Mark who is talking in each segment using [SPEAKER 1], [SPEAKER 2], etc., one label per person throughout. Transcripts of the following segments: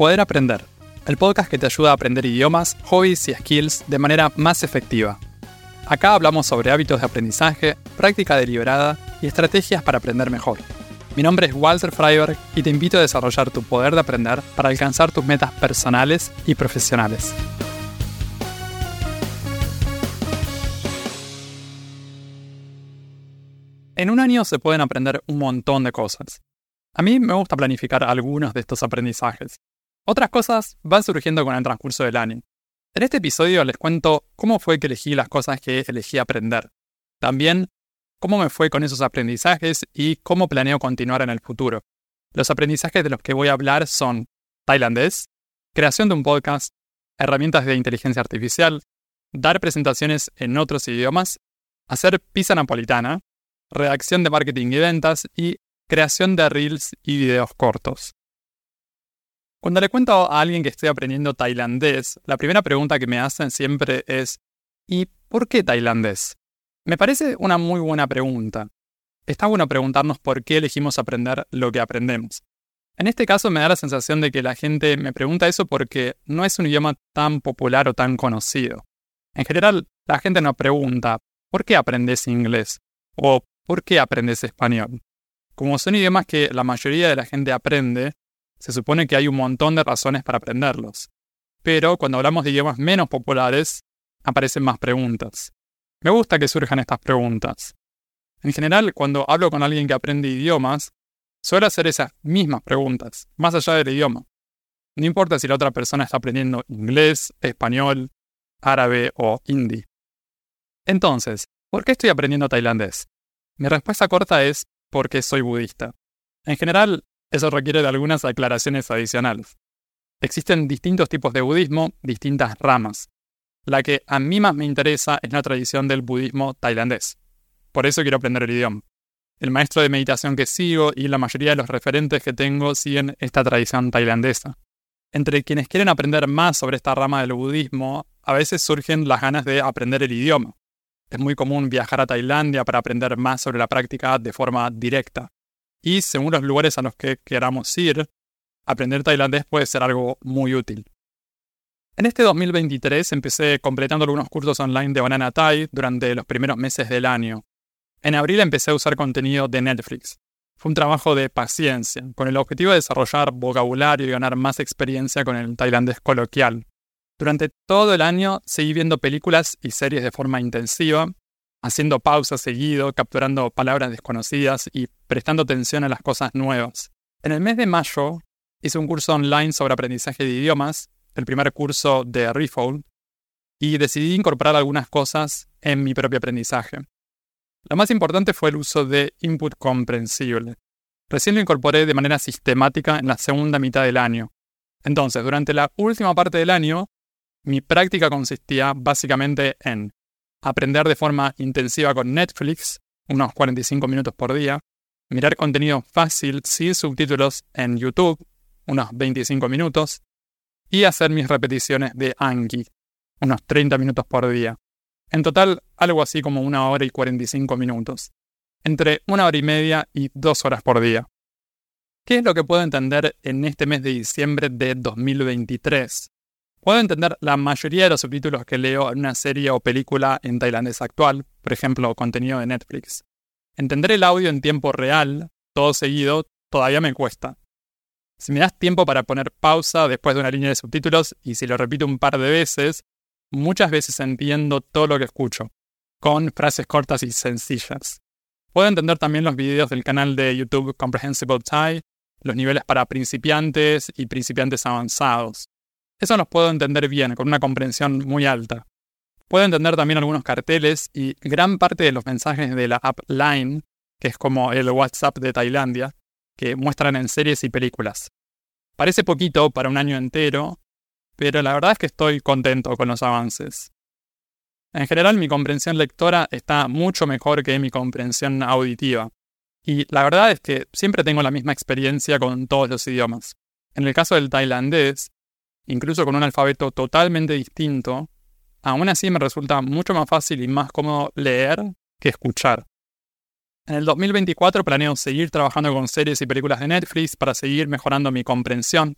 [SPEAKER 1] Poder Aprender, el podcast que te ayuda a aprender idiomas, hobbies y skills de manera más efectiva. Acá hablamos sobre hábitos de aprendizaje, práctica deliberada y estrategias para aprender mejor. Mi nombre es Walter Freiberg y te invito a desarrollar tu poder de aprender para alcanzar tus metas personales y profesionales. En un año se pueden aprender un montón de cosas. A mí me gusta planificar algunos de estos aprendizajes. Otras cosas van surgiendo con el transcurso del año. En este episodio les cuento cómo fue que elegí las cosas que elegí aprender. También cómo me fue con esos aprendizajes y cómo planeo continuar en el futuro. Los aprendizajes de los que voy a hablar son tailandés, creación de un podcast, herramientas de inteligencia artificial, dar presentaciones en otros idiomas, hacer pizza napolitana, redacción de marketing y ventas y creación de reels y videos cortos. Cuando le cuento a alguien que estoy aprendiendo tailandés, la primera pregunta que me hacen siempre es ¿y por qué tailandés? Me parece una muy buena pregunta. Está bueno preguntarnos por qué elegimos aprender lo que aprendemos. En este caso me da la sensación de que la gente me pregunta eso porque no es un idioma tan popular o tan conocido. En general, la gente no pregunta ¿por qué aprendes inglés? o ¿por qué aprendes español? Como son idiomas que la mayoría de la gente aprende, se supone que hay un montón de razones para aprenderlos. Pero cuando hablamos de idiomas menos populares, aparecen más preguntas. Me gusta que surjan estas preguntas. En general, cuando hablo con alguien que aprende idiomas, suelo hacer esas mismas preguntas, más allá del idioma. No importa si la otra persona está aprendiendo inglés, español, árabe o hindi. Entonces, ¿por qué estoy aprendiendo tailandés? Mi respuesta corta es porque soy budista. En general, eso requiere de algunas aclaraciones adicionales. Existen distintos tipos de budismo, distintas ramas. La que a mí más me interesa es la tradición del budismo tailandés. Por eso quiero aprender el idioma. El maestro de meditación que sigo y la mayoría de los referentes que tengo siguen esta tradición tailandesa. Entre quienes quieren aprender más sobre esta rama del budismo, a veces surgen las ganas de aprender el idioma. Es muy común viajar a Tailandia para aprender más sobre la práctica de forma directa. Y según los lugares a los que queramos ir, aprender tailandés puede ser algo muy útil. En este 2023 empecé completando algunos cursos online de Banana Thai durante los primeros meses del año. En abril empecé a usar contenido de Netflix. Fue un trabajo de paciencia, con el objetivo de desarrollar vocabulario y ganar más experiencia con el tailandés coloquial. Durante todo el año seguí viendo películas y series de forma intensiva, haciendo pausas seguido, capturando palabras desconocidas y prestando atención a las cosas nuevas. En el mes de mayo hice un curso online sobre aprendizaje de idiomas, el primer curso de Refold, y decidí incorporar algunas cosas en mi propio aprendizaje. Lo más importante fue el uso de input comprensible. Recién lo incorporé de manera sistemática en la segunda mitad del año. Entonces, durante la última parte del año, mi práctica consistía básicamente en aprender de forma intensiva con Netflix, unos 45 minutos por día, mirar contenido fácil sin subtítulos en YouTube, unos 25 minutos, y hacer mis repeticiones de Anki, unos 30 minutos por día. En total, algo así como una hora y 45 minutos, entre una hora y media y dos horas por día. ¿Qué es lo que puedo entender en este mes de diciembre de 2023? Puedo entender la mayoría de los subtítulos que leo en una serie o película en tailandés actual, por ejemplo, contenido de Netflix. Entender el audio en tiempo real, todo seguido, todavía me cuesta. Si me das tiempo para poner pausa después de una línea de subtítulos y si lo repito un par de veces, muchas veces entiendo todo lo que escucho, con frases cortas y sencillas. Puedo entender también los videos del canal de YouTube Comprehensible Thai, los niveles para principiantes y principiantes avanzados. Eso los puedo entender bien, con una comprensión muy alta. Puedo entender también algunos carteles y gran parte de los mensajes de la app Line, que es como el WhatsApp de Tailandia, que muestran en series y películas. Parece poquito para un año entero, pero la verdad es que estoy contento con los avances. En general mi comprensión lectora está mucho mejor que mi comprensión auditiva. Y la verdad es que siempre tengo la misma experiencia con todos los idiomas. En el caso del tailandés, incluso con un alfabeto totalmente distinto, aún así me resulta mucho más fácil y más cómodo leer que escuchar. En el 2024 planeo seguir trabajando con series y películas de Netflix para seguir mejorando mi comprensión.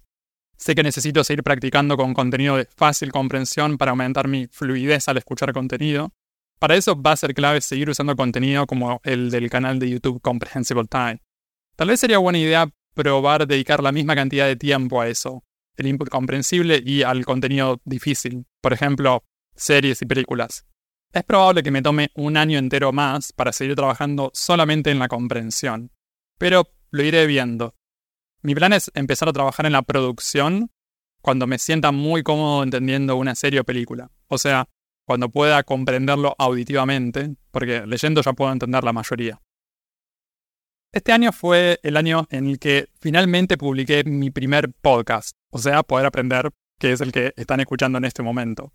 [SPEAKER 1] Sé que necesito seguir practicando con contenido de fácil comprensión para aumentar mi fluidez al escuchar contenido. Para eso va a ser clave seguir usando contenido como el del canal de YouTube Comprehensible Time. Tal vez sería buena idea probar dedicar la misma cantidad de tiempo a eso, el input comprensible y al contenido difícil, por ejemplo, series y películas. Es probable que me tome un año entero más para seguir trabajando solamente en la comprensión, pero lo iré viendo. Mi plan es empezar a trabajar en la producción cuando me sienta muy cómodo entendiendo una serie o película. O sea, cuando pueda comprenderlo auditivamente, porque leyendo ya puedo entender la mayoría. Este año fue el año en el que finalmente publiqué mi primer podcast, o sea, poder aprender, que es el que están escuchando en este momento.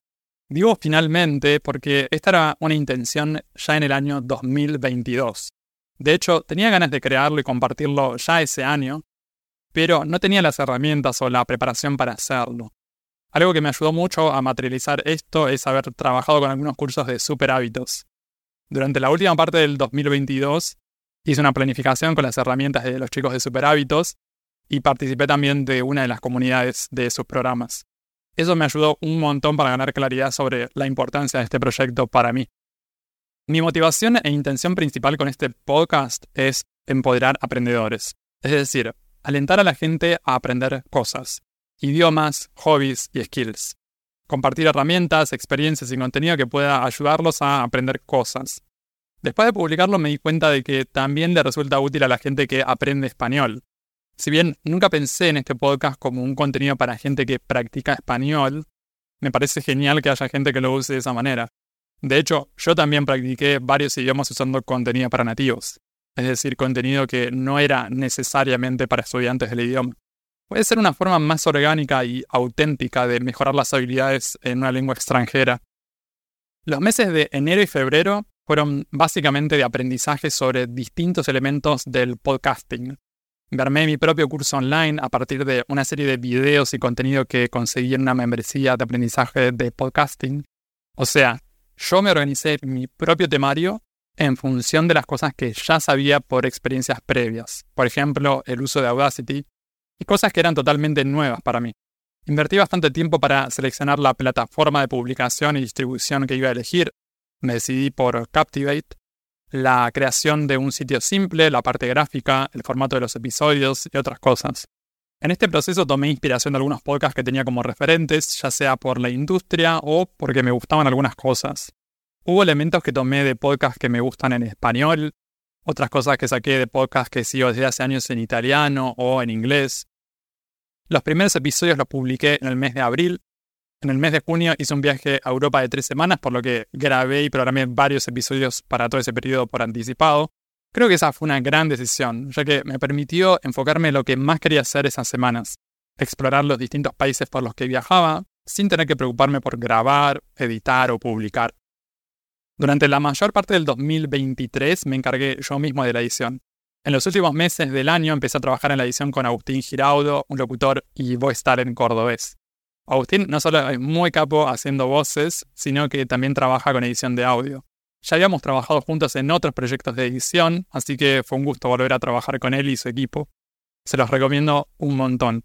[SPEAKER 1] Digo finalmente porque esta era una intención ya en el año 2022. De hecho, tenía ganas de crearlo y compartirlo ya ese año, pero no tenía las herramientas o la preparación para hacerlo. Algo que me ayudó mucho a materializar esto es haber trabajado con algunos cursos de super hábitos. Durante la última parte del 2022 hice una planificación con las herramientas de los chicos de super hábitos y participé también de una de las comunidades de sus programas. Eso me ayudó un montón para ganar claridad sobre la importancia de este proyecto para mí. Mi motivación e intención principal con este podcast es empoderar aprendedores. Es decir, alentar a la gente a aprender cosas, idiomas, hobbies y skills. Compartir herramientas, experiencias y contenido que pueda ayudarlos a aprender cosas. Después de publicarlo me di cuenta de que también le resulta útil a la gente que aprende español. Si bien nunca pensé en este podcast como un contenido para gente que practica español, me parece genial que haya gente que lo use de esa manera. De hecho, yo también practiqué varios idiomas usando contenido para nativos es decir, contenido que no era necesariamente para estudiantes del idioma. Puede ser una forma más orgánica y auténtica de mejorar las habilidades en una lengua extranjera. Los meses de enero y febrero fueron básicamente de aprendizaje sobre distintos elementos del podcasting. Vermé mi propio curso online a partir de una serie de videos y contenido que conseguí en una membresía de aprendizaje de podcasting. O sea, yo me organicé mi propio temario en función de las cosas que ya sabía por experiencias previas, por ejemplo, el uso de Audacity, y cosas que eran totalmente nuevas para mí. Invertí bastante tiempo para seleccionar la plataforma de publicación y distribución que iba a elegir. Me decidí por Captivate, la creación de un sitio simple, la parte gráfica, el formato de los episodios y otras cosas. En este proceso tomé inspiración de algunos podcasts que tenía como referentes, ya sea por la industria o porque me gustaban algunas cosas. Hubo elementos que tomé de podcasts que me gustan en español, otras cosas que saqué de podcasts que sigo desde hace años en italiano o en inglés. Los primeros episodios los publiqué en el mes de abril. En el mes de junio hice un viaje a Europa de tres semanas, por lo que grabé y programé varios episodios para todo ese periodo por anticipado. Creo que esa fue una gran decisión, ya que me permitió enfocarme en lo que más quería hacer esas semanas, explorar los distintos países por los que viajaba, sin tener que preocuparme por grabar, editar o publicar. Durante la mayor parte del 2023 me encargué yo mismo de la edición. En los últimos meses del año empecé a trabajar en la edición con Agustín Giraudo, un locutor y voice talent cordobés. Agustín no solo es muy capo haciendo voces, sino que también trabaja con edición de audio. Ya habíamos trabajado juntos en otros proyectos de edición, así que fue un gusto volver a trabajar con él y su equipo. Se los recomiendo un montón.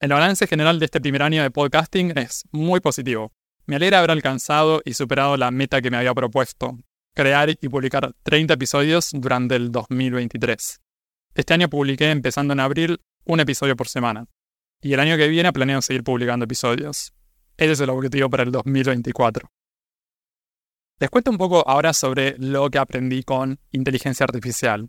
[SPEAKER 1] El balance general de este primer año de podcasting es muy positivo. Me alegra haber alcanzado y superado la meta que me había propuesto, crear y publicar 30 episodios durante el 2023. Este año publiqué, empezando en abril, un episodio por semana. Y el año que viene planeo seguir publicando episodios. Ese es el objetivo para el 2024. Les cuento un poco ahora sobre lo que aprendí con inteligencia artificial.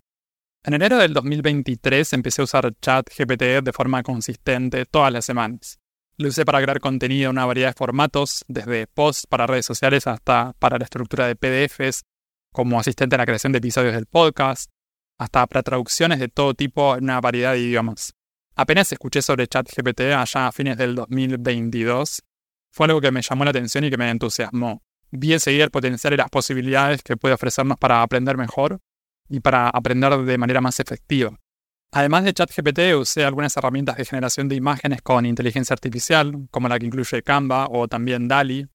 [SPEAKER 1] En enero del 2023 empecé a usar ChatGPT de forma consistente todas las semanas. Lo usé para crear contenido en una variedad de formatos, desde posts para redes sociales hasta para la estructura de PDFs, como asistente a la creación de episodios del podcast, hasta para traducciones de todo tipo en una variedad de idiomas. Apenas escuché sobre ChatGPT allá a fines del 2022, fue algo que me llamó la atención y que me entusiasmó. Vi enseguida el potencial y las posibilidades que puede ofrecernos para aprender mejor y para aprender de manera más efectiva. Además de ChatGPT, usé algunas herramientas de generación de imágenes con inteligencia artificial, como la que incluye Canva o también DALI.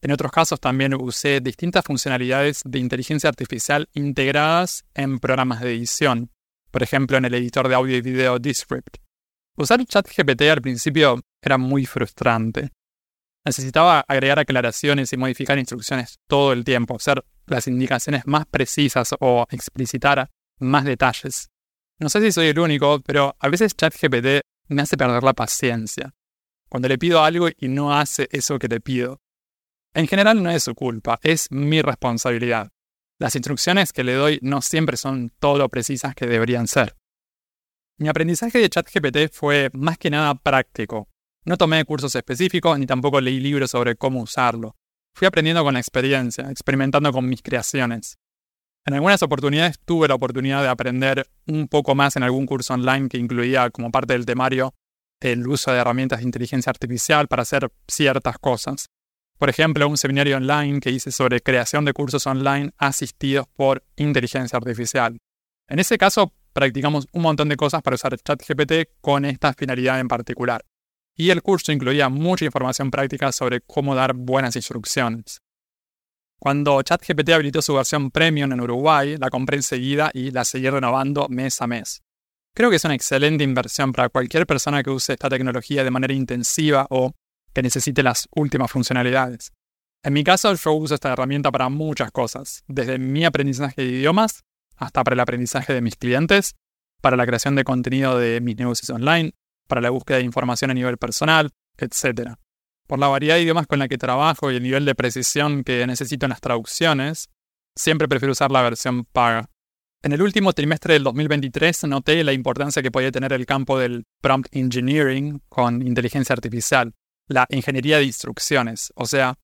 [SPEAKER 1] En otros casos también usé distintas funcionalidades de inteligencia artificial integradas en programas de edición, por ejemplo en el editor de audio y video Descript. Usar ChatGPT al principio era muy frustrante. Necesitaba agregar aclaraciones y modificar instrucciones todo el tiempo, hacer las indicaciones más precisas o explicitar más detalles. No sé si soy el único, pero a veces ChatGPT me hace perder la paciencia. Cuando le pido algo y no hace eso que le pido. En general no es su culpa, es mi responsabilidad. Las instrucciones que le doy no siempre son todo lo precisas que deberían ser. Mi aprendizaje de ChatGPT fue más que nada práctico. No tomé cursos específicos ni tampoco leí libros sobre cómo usarlo. Fui aprendiendo con la experiencia, experimentando con mis creaciones. En algunas oportunidades tuve la oportunidad de aprender un poco más en algún curso online que incluía como parte del temario el uso de herramientas de inteligencia artificial para hacer ciertas cosas. Por ejemplo, un seminario online que hice sobre creación de cursos online asistidos por inteligencia artificial. En ese caso, practicamos un montón de cosas para usar ChatGPT con esta finalidad en particular. Y el curso incluía mucha información práctica sobre cómo dar buenas instrucciones. Cuando ChatGPT habilitó su versión premium en Uruguay, la compré enseguida y la seguí renovando mes a mes. Creo que es una excelente inversión para cualquier persona que use esta tecnología de manera intensiva o que necesite las últimas funcionalidades. En mi caso, yo uso esta herramienta para muchas cosas, desde mi aprendizaje de idiomas hasta para el aprendizaje de mis clientes, para la creación de contenido de mis negocios online, para la búsqueda de información a nivel personal, etc. Por la variedad de idiomas con la que trabajo y el nivel de precisión que necesito en las traducciones, siempre prefiero usar la versión paga. En el último trimestre del 2023 noté la importancia que podía tener el campo del prompt engineering con inteligencia artificial, la ingeniería de instrucciones, o sea,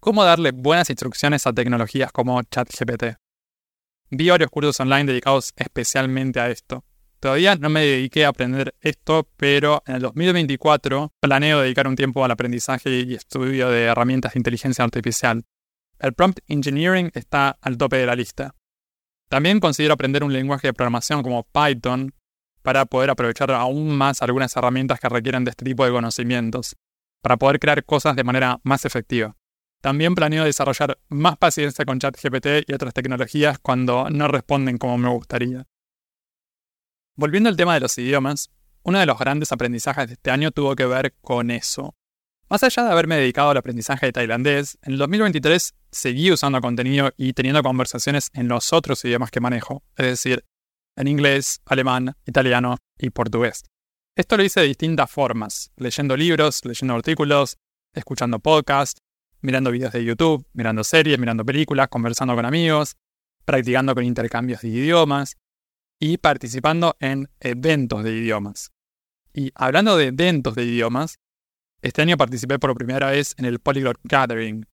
[SPEAKER 1] cómo darle buenas instrucciones a tecnologías como ChatGPT. Vi varios cursos online dedicados especialmente a esto. Todavía no me dediqué a aprender esto, pero en el 2024 planeo dedicar un tiempo al aprendizaje y estudio de herramientas de inteligencia artificial. El prompt engineering está al tope de la lista. También considero aprender un lenguaje de programación como Python para poder aprovechar aún más algunas herramientas que requieren de este tipo de conocimientos, para poder crear cosas de manera más efectiva. También planeo desarrollar más paciencia con ChatGPT y otras tecnologías cuando no responden como me gustaría. Volviendo al tema de los idiomas, uno de los grandes aprendizajes de este año tuvo que ver con eso. Más allá de haberme dedicado al aprendizaje de tailandés, en el 2023 seguí usando contenido y teniendo conversaciones en los otros idiomas que manejo, es decir, en inglés, alemán, italiano y portugués. Esto lo hice de distintas formas, leyendo libros, leyendo artículos, escuchando podcasts, mirando videos de YouTube, mirando series, mirando películas, conversando con amigos, practicando con intercambios de idiomas y participando en eventos de idiomas. Y hablando de eventos de idiomas, este año participé por primera vez en el Polyglot Gathering.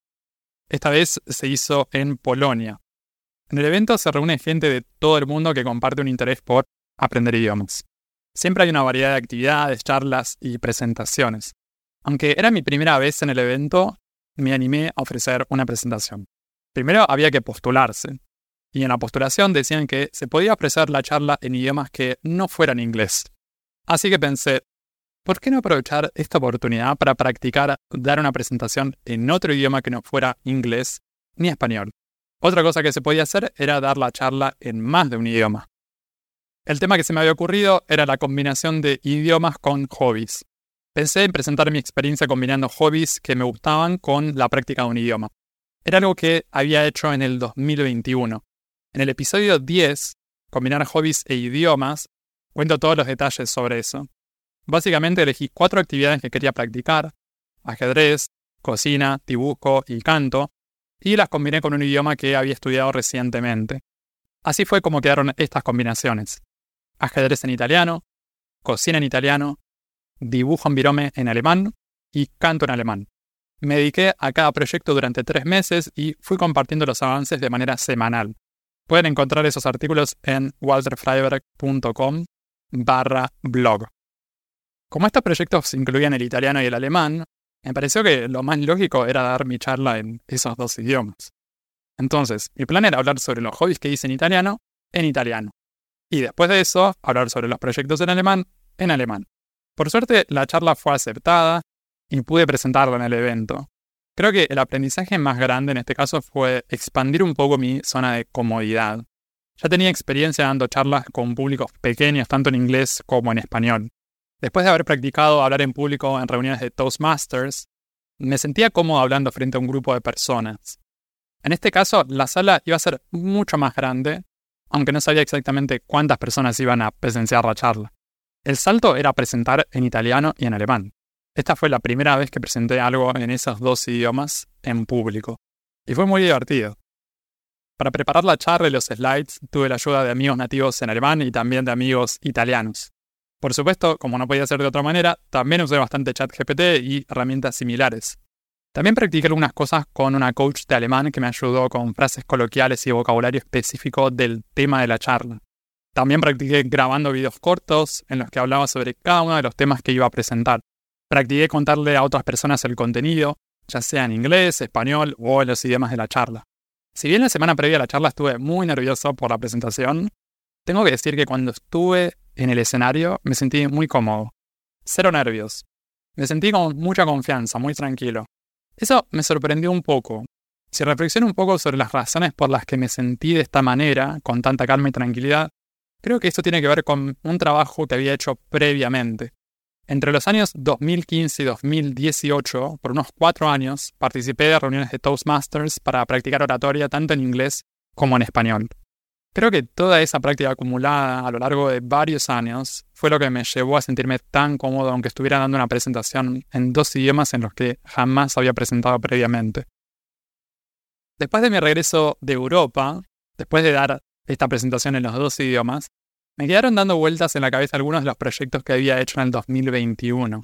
[SPEAKER 1] Esta vez se hizo en Polonia. En el evento se reúne gente de todo el mundo que comparte un interés por aprender idiomas. Siempre hay una variedad de actividades, charlas y presentaciones. Aunque era mi primera vez en el evento, me animé a ofrecer una presentación. Primero había que postularse, y en la postulación decían que se podía ofrecer la charla en idiomas que no fueran inglés. Así que pensé, ¿por qué no aprovechar esta oportunidad para practicar dar una presentación en otro idioma que no fuera inglés ni español? Otra cosa que se podía hacer era dar la charla en más de un idioma. El tema que se me había ocurrido era la combinación de idiomas con hobbies. Pensé en presentar mi experiencia combinando hobbies que me gustaban con la práctica de un idioma. Era algo que había hecho en el 2021. En el episodio 10, Combinar hobbies e idiomas, cuento todos los detalles sobre eso. Básicamente elegí cuatro actividades que quería practicar, ajedrez, cocina, dibujo y canto, y las combiné con un idioma que había estudiado recientemente. Así fue como quedaron estas combinaciones. Ajedrez en italiano, cocina en italiano, dibujo en virome en alemán y canto en alemán. Me dediqué a cada proyecto durante tres meses y fui compartiendo los avances de manera semanal. Pueden encontrar esos artículos en walterfreiberg.com barra blog. Como estos proyectos incluían el italiano y el alemán, me pareció que lo más lógico era dar mi charla en esos dos idiomas. Entonces, mi plan era hablar sobre los hobbies que hice en italiano en italiano. Y después de eso, hablar sobre los proyectos en alemán en alemán. Por suerte, la charla fue aceptada y pude presentarla en el evento. Creo que el aprendizaje más grande en este caso fue expandir un poco mi zona de comodidad. Ya tenía experiencia dando charlas con públicos pequeños, tanto en inglés como en español. Después de haber practicado hablar en público en reuniones de Toastmasters, me sentía cómodo hablando frente a un grupo de personas. En este caso, la sala iba a ser mucho más grande, aunque no sabía exactamente cuántas personas iban a presenciar la charla. El salto era presentar en italiano y en alemán. Esta fue la primera vez que presenté algo en esos dos idiomas en público, y fue muy divertido. Para preparar la charla y los slides tuve la ayuda de amigos nativos en alemán y también de amigos italianos. Por supuesto, como no podía ser de otra manera, también usé bastante ChatGPT y herramientas similares. También practiqué algunas cosas con una coach de alemán que me ayudó con frases coloquiales y vocabulario específico del tema de la charla. También practiqué grabando videos cortos en los que hablaba sobre cada uno de los temas que iba a presentar. Practiqué contarle a otras personas el contenido, ya sea en inglés, español o en los idiomas de la charla. Si bien la semana previa a la charla estuve muy nervioso por la presentación, tengo que decir que cuando estuve en el escenario me sentí muy cómodo. Cero nervios. Me sentí con mucha confianza, muy tranquilo. Eso me sorprendió un poco. Si reflexiono un poco sobre las razones por las que me sentí de esta manera, con tanta calma y tranquilidad, creo que esto tiene que ver con un trabajo que había hecho previamente. Entre los años 2015 y 2018, por unos cuatro años, participé de reuniones de Toastmasters para practicar oratoria tanto en inglés como en español. Creo que toda esa práctica acumulada a lo largo de varios años fue lo que me llevó a sentirme tan cómodo aunque estuviera dando una presentación en dos idiomas en los que jamás había presentado previamente. Después de mi regreso de Europa, después de dar esta presentación en los dos idiomas, me quedaron dando vueltas en la cabeza algunos de los proyectos que había hecho en el 2021,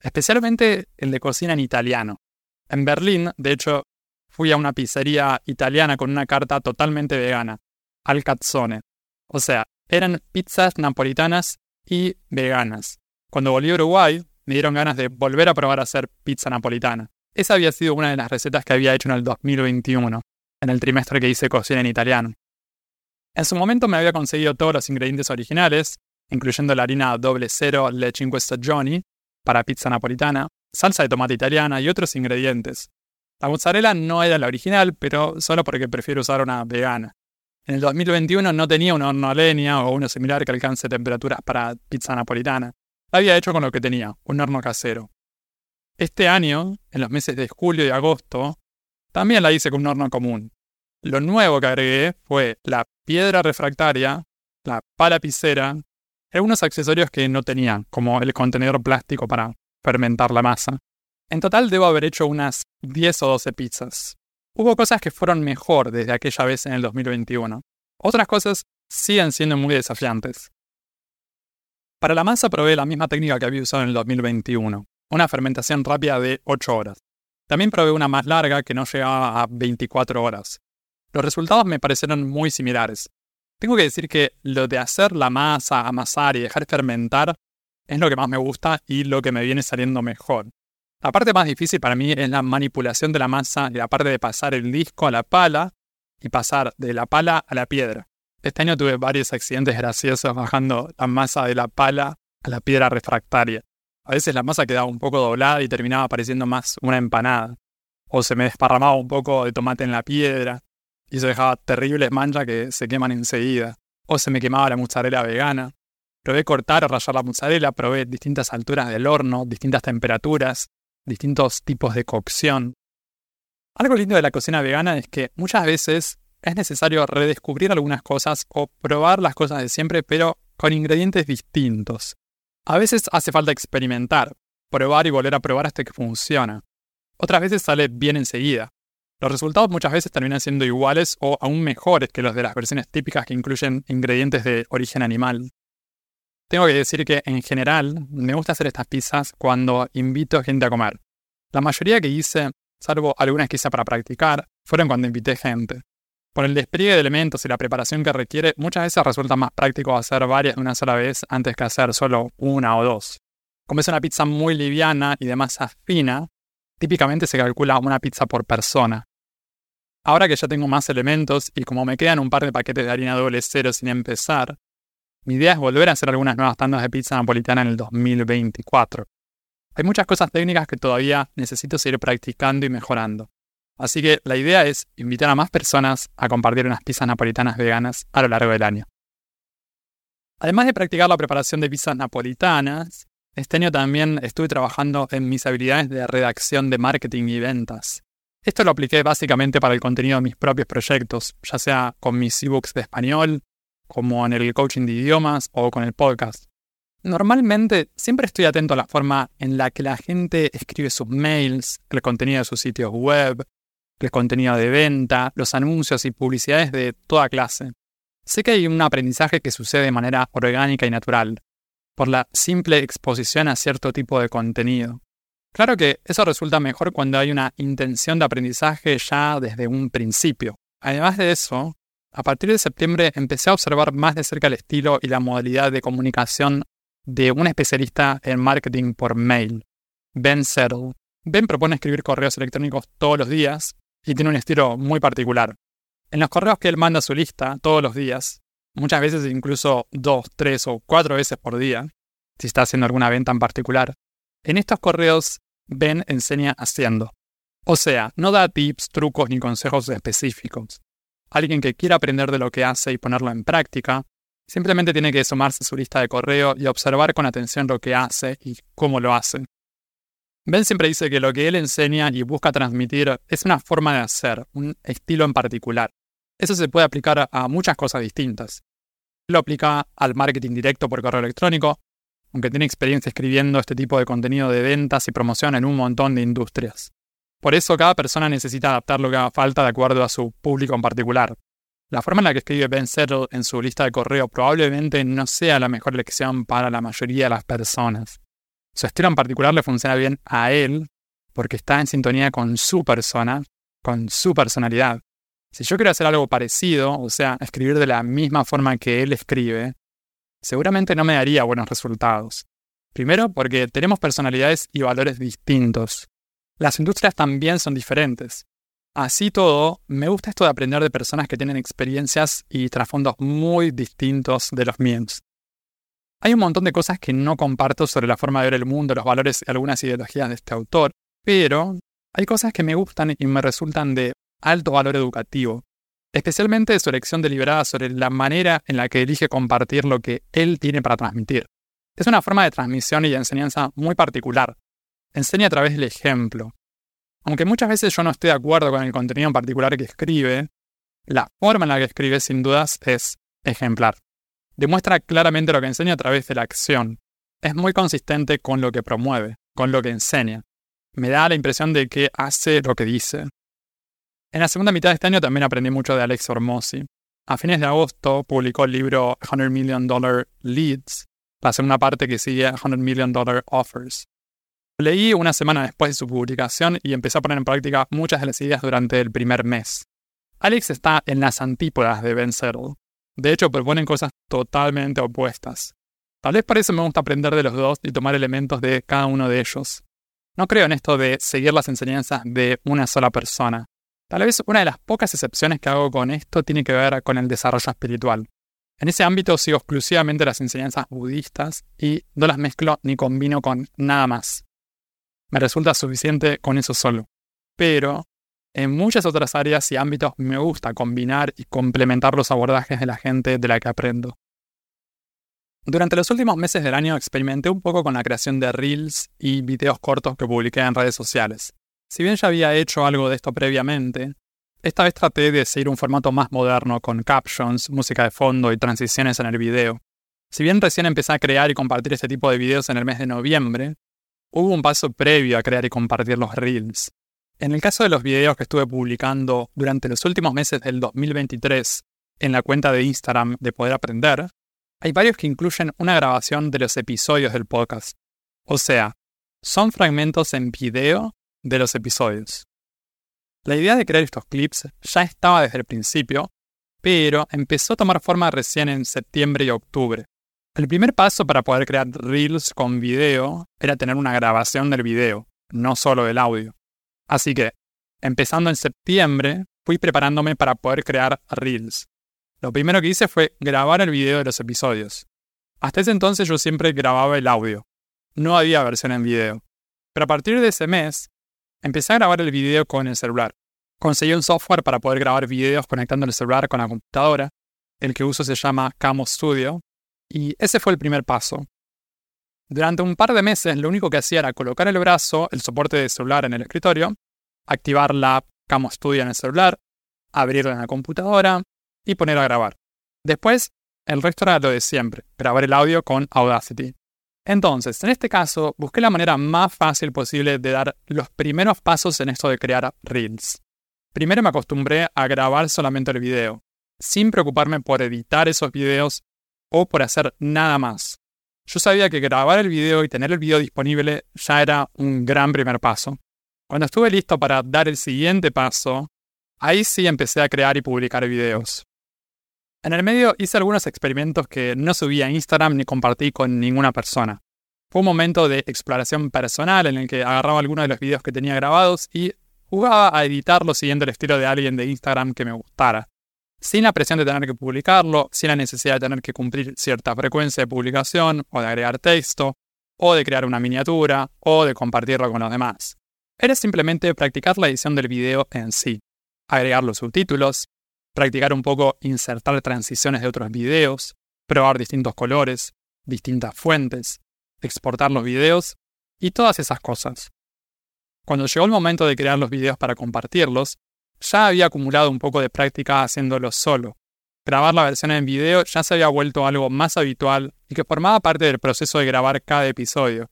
[SPEAKER 1] especialmente el de cocina en italiano. En Berlín, de hecho, fui a una pizzería italiana con una carta totalmente vegana al cazzone. O sea, eran pizzas napolitanas y veganas. Cuando volví a Uruguay, me dieron ganas de volver a probar a hacer pizza napolitana. Esa había sido una de las recetas que había hecho en el 2021, en el trimestre que hice cocina en italiano. En su momento me había conseguido todos los ingredientes originales, incluyendo la harina doble cero Le Cinque Stagioni para pizza napolitana, salsa de tomate italiana y otros ingredientes. La mozzarella no era la original, pero solo porque prefiero usar una vegana. En el 2021 no tenía un horno a leña o uno similar que alcance temperaturas para pizza napolitana. La había hecho con lo que tenía, un horno casero. Este año, en los meses de julio y agosto, también la hice con un horno común. Lo nuevo que agregué fue la piedra refractaria, la pala piscera, y algunos accesorios que no tenía, como el contenedor plástico para fermentar la masa. En total debo haber hecho unas 10 o 12 pizzas. Hubo cosas que fueron mejor desde aquella vez en el 2021. Otras cosas siguen siendo muy desafiantes. Para la masa probé la misma técnica que había usado en el 2021, una fermentación rápida de 8 horas. También probé una más larga que no llegaba a 24 horas. Los resultados me parecieron muy similares. Tengo que decir que lo de hacer la masa, amasar y dejar fermentar es lo que más me gusta y lo que me viene saliendo mejor. La parte más difícil para mí es la manipulación de la masa y la parte de pasar el disco a la pala y pasar de la pala a la piedra. Este año tuve varios accidentes graciosos bajando la masa de la pala a la piedra refractaria. A veces la masa quedaba un poco doblada y terminaba pareciendo más una empanada. O se me desparramaba un poco de tomate en la piedra y se dejaba terribles manchas que se queman enseguida. O se me quemaba la mozzarella vegana. Probé cortar o rayar la mozzarella, probé distintas alturas del horno, distintas temperaturas, distintos tipos de cocción. Algo lindo de la cocina vegana es que muchas veces es necesario redescubrir algunas cosas o probar las cosas de siempre, pero con ingredientes distintos. A veces hace falta experimentar, probar y volver a probar hasta que funciona. Otras veces sale bien enseguida. Los resultados muchas veces terminan siendo iguales o aún mejores que los de las versiones típicas que incluyen ingredientes de origen animal. Tengo que decir que en general me gusta hacer estas pizzas cuando invito gente a comer. La mayoría que hice, salvo algunas que hice para practicar, fueron cuando invité gente. Por el despliegue de elementos y la preparación que requiere, muchas veces resulta más práctico hacer varias de una sola vez antes que hacer solo una o dos. Como es una pizza muy liviana y de masa fina, típicamente se calcula una pizza por persona. Ahora que ya tengo más elementos y como me quedan un par de paquetes de harina doble cero sin empezar, mi idea es volver a hacer algunas nuevas tandas de pizza napolitana en el 2024. Hay muchas cosas técnicas que todavía necesito seguir practicando y mejorando. Así que la idea es invitar a más personas a compartir unas pizzas napolitanas veganas a lo largo del año. Además de practicar la preparación de pizzas napolitanas, este año también estuve trabajando en mis habilidades de redacción de marketing y ventas. Esto lo apliqué básicamente para el contenido de mis propios proyectos, ya sea con mis ebooks de español, como en el coaching de idiomas o con el podcast. Normalmente siempre estoy atento a la forma en la que la gente escribe sus mails, el contenido de sus sitios web, el contenido de venta, los anuncios y publicidades de toda clase. Sé que hay un aprendizaje que sucede de manera orgánica y natural, por la simple exposición a cierto tipo de contenido. Claro que eso resulta mejor cuando hay una intención de aprendizaje ya desde un principio. Además de eso, a partir de septiembre empecé a observar más de cerca el estilo y la modalidad de comunicación de un especialista en marketing por mail, Ben Settle. Ben propone escribir correos electrónicos todos los días y tiene un estilo muy particular. En los correos que él manda a su lista todos los días, muchas veces incluso dos, tres o cuatro veces por día, si está haciendo alguna venta en particular, en estos correos Ben enseña haciendo. O sea, no da tips, trucos ni consejos específicos. Alguien que quiera aprender de lo que hace y ponerlo en práctica Simplemente tiene que sumarse a su lista de correo y observar con atención lo que hace y cómo lo hace. Ben siempre dice que lo que él enseña y busca transmitir es una forma de hacer, un estilo en particular. Eso se puede aplicar a muchas cosas distintas. Lo aplica al marketing directo por correo electrónico, aunque tiene experiencia escribiendo este tipo de contenido de ventas y promoción en un montón de industrias. Por eso cada persona necesita adaptar lo que haga falta de acuerdo a su público en particular. La forma en la que escribe Ben Settle en su lista de correo probablemente no sea la mejor elección para la mayoría de las personas. Su estilo en particular le funciona bien a él porque está en sintonía con su persona, con su personalidad. Si yo quiero hacer algo parecido, o sea, escribir de la misma forma que él escribe, seguramente no me daría buenos resultados. Primero porque tenemos personalidades y valores distintos. Las industrias también son diferentes. Así todo, me gusta esto de aprender de personas que tienen experiencias y trasfondos muy distintos de los míos. Hay un montón de cosas que no comparto sobre la forma de ver el mundo, los valores y algunas ideologías de este autor, pero hay cosas que me gustan y me resultan de alto valor educativo, especialmente su elección deliberada sobre la manera en la que elige compartir lo que él tiene para transmitir. Es una forma de transmisión y de enseñanza muy particular. Enseña a través del ejemplo, aunque muchas veces yo no estoy de acuerdo con el contenido en particular que escribe, la forma en la que escribe sin dudas es ejemplar. Demuestra claramente lo que enseña a través de la acción. Es muy consistente con lo que promueve, con lo que enseña. Me da la impresión de que hace lo que dice. En la segunda mitad de este año también aprendí mucho de Alex Hormozzi. A fines de agosto publicó el libro 100 Million Dollar Leads, la segunda parte que sigue 100 Million Dollar Offers. Leí una semana después de su publicación y empecé a poner en práctica muchas de las ideas durante el primer mes. Alex está en las antípodas de Ben Settle. De hecho, proponen cosas totalmente opuestas. Tal vez por eso me gusta aprender de los dos y tomar elementos de cada uno de ellos. No creo en esto de seguir las enseñanzas de una sola persona. Tal vez una de las pocas excepciones que hago con esto tiene que ver con el desarrollo espiritual. En ese ámbito sigo exclusivamente las enseñanzas budistas y no las mezclo ni combino con nada más. Me resulta suficiente con eso solo. Pero en muchas otras áreas y ámbitos me gusta combinar y complementar los abordajes de la gente de la que aprendo. Durante los últimos meses del año experimenté un poco con la creación de reels y videos cortos que publiqué en redes sociales. Si bien ya había hecho algo de esto previamente, esta vez traté de seguir un formato más moderno con captions, música de fondo y transiciones en el video. Si bien recién empecé a crear y compartir este tipo de videos en el mes de noviembre, Hubo un paso previo a crear y compartir los reels. En el caso de los videos que estuve publicando durante los últimos meses del 2023 en la cuenta de Instagram de Poder Aprender, hay varios que incluyen una grabación de los episodios del podcast. O sea, son fragmentos en video de los episodios. La idea de crear estos clips ya estaba desde el principio, pero empezó a tomar forma recién en septiembre y octubre. El primer paso para poder crear reels con video era tener una grabación del video, no solo del audio. Así que, empezando en septiembre, fui preparándome para poder crear reels. Lo primero que hice fue grabar el video de los episodios. Hasta ese entonces yo siempre grababa el audio. No había versión en video. Pero a partir de ese mes, empecé a grabar el video con el celular. Conseguí un software para poder grabar videos conectando el celular con la computadora. El que uso se llama Camo Studio y ese fue el primer paso. Durante un par de meses lo único que hacía era colocar el brazo, el soporte de celular en el escritorio, activar la Camo Studio en el celular, abrirla en la computadora y poner a grabar. Después, el resto era lo de siempre, grabar el audio con Audacity. Entonces, en este caso, busqué la manera más fácil posible de dar los primeros pasos en esto de crear Reels. Primero me acostumbré a grabar solamente el video, sin preocuparme por editar esos videos o por hacer nada más. Yo sabía que grabar el video y tener el video disponible ya era un gran primer paso. Cuando estuve listo para dar el siguiente paso, ahí sí empecé a crear y publicar videos. En el medio hice algunos experimentos que no subí a Instagram ni compartí con ninguna persona. Fue un momento de exploración personal en el que agarraba algunos de los videos que tenía grabados y jugaba a editarlo siguiendo el estilo de alguien de Instagram que me gustara. Sin la presión de tener que publicarlo, sin la necesidad de tener que cumplir cierta frecuencia de publicación, o de agregar texto, o de crear una miniatura, o de compartirlo con los demás. Era simplemente practicar la edición del video en sí, agregar los subtítulos, practicar un poco insertar transiciones de otros videos, probar distintos colores, distintas fuentes, exportar los videos y todas esas cosas. Cuando llegó el momento de crear los videos para compartirlos, ya había acumulado un poco de práctica haciéndolo solo. Grabar la versión en video ya se había vuelto algo más habitual y que formaba parte del proceso de grabar cada episodio.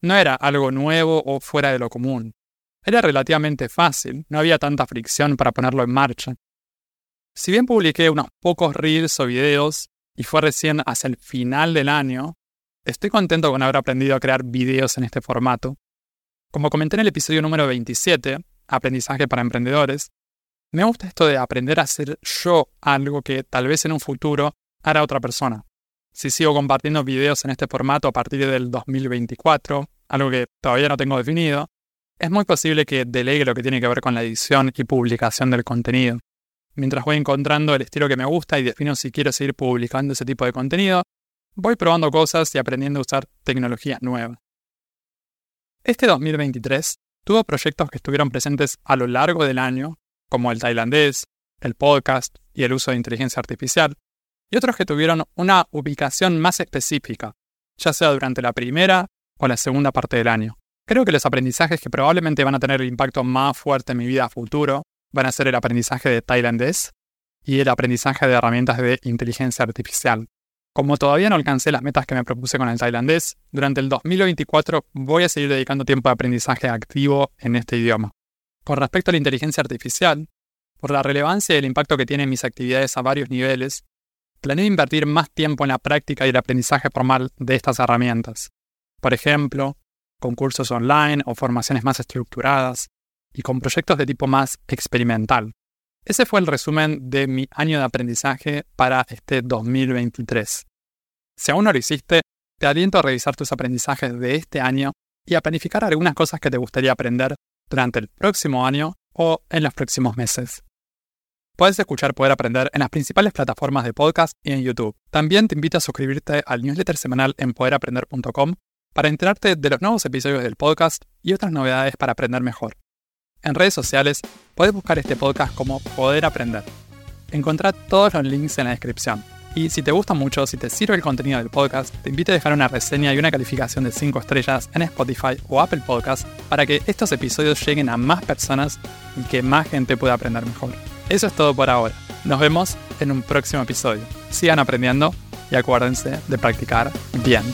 [SPEAKER 1] No era algo nuevo o fuera de lo común. Era relativamente fácil, no había tanta fricción para ponerlo en marcha. Si bien publiqué unos pocos reels o videos y fue recién hacia el final del año, estoy contento con haber aprendido a crear videos en este formato. Como comenté en el episodio número 27, Aprendizaje para Emprendedores, me gusta esto de aprender a hacer yo algo que tal vez en un futuro hará otra persona. Si sigo compartiendo videos en este formato a partir del 2024, algo que todavía no tengo definido, es muy posible que delegue lo que tiene que ver con la edición y publicación del contenido. Mientras voy encontrando el estilo que me gusta y defino si quiero seguir publicando ese tipo de contenido, voy probando cosas y aprendiendo a usar tecnologías nuevas. Este 2023 tuvo proyectos que estuvieron presentes a lo largo del año, como el tailandés, el podcast y el uso de inteligencia artificial, y otros que tuvieron una ubicación más específica, ya sea durante la primera o la segunda parte del año. Creo que los aprendizajes que probablemente van a tener el impacto más fuerte en mi vida a futuro van a ser el aprendizaje de tailandés y el aprendizaje de herramientas de inteligencia artificial. Como todavía no alcancé las metas que me propuse con el tailandés, durante el 2024 voy a seguir dedicando tiempo de aprendizaje activo en este idioma. Con respecto a la inteligencia artificial, por la relevancia y el impacto que tienen mis actividades a varios niveles, planeo invertir más tiempo en la práctica y el aprendizaje formal de estas herramientas. Por ejemplo, con cursos online o formaciones más estructuradas, y con proyectos de tipo más experimental. Ese fue el resumen de mi año de aprendizaje para este 2023. Si aún no lo hiciste, te aliento a revisar tus aprendizajes de este año y a planificar algunas cosas que te gustaría aprender durante el próximo año o en los próximos meses. Puedes escuchar Poder Aprender en las principales plataformas de podcast y en YouTube. También te invito a suscribirte al newsletter semanal en poderaprender.com para enterarte de los nuevos episodios del podcast y otras novedades para aprender mejor. En redes sociales puedes buscar este podcast como Poder Aprender. Encontrá todos los links en la descripción. Y si te gusta mucho, si te sirve el contenido del podcast, te invito a dejar una reseña y una calificación de 5 estrellas en Spotify o Apple Podcast para que estos episodios lleguen a más personas y que más gente pueda aprender mejor. Eso es todo por ahora. Nos vemos en un próximo episodio. Sigan aprendiendo y acuérdense de practicar bien.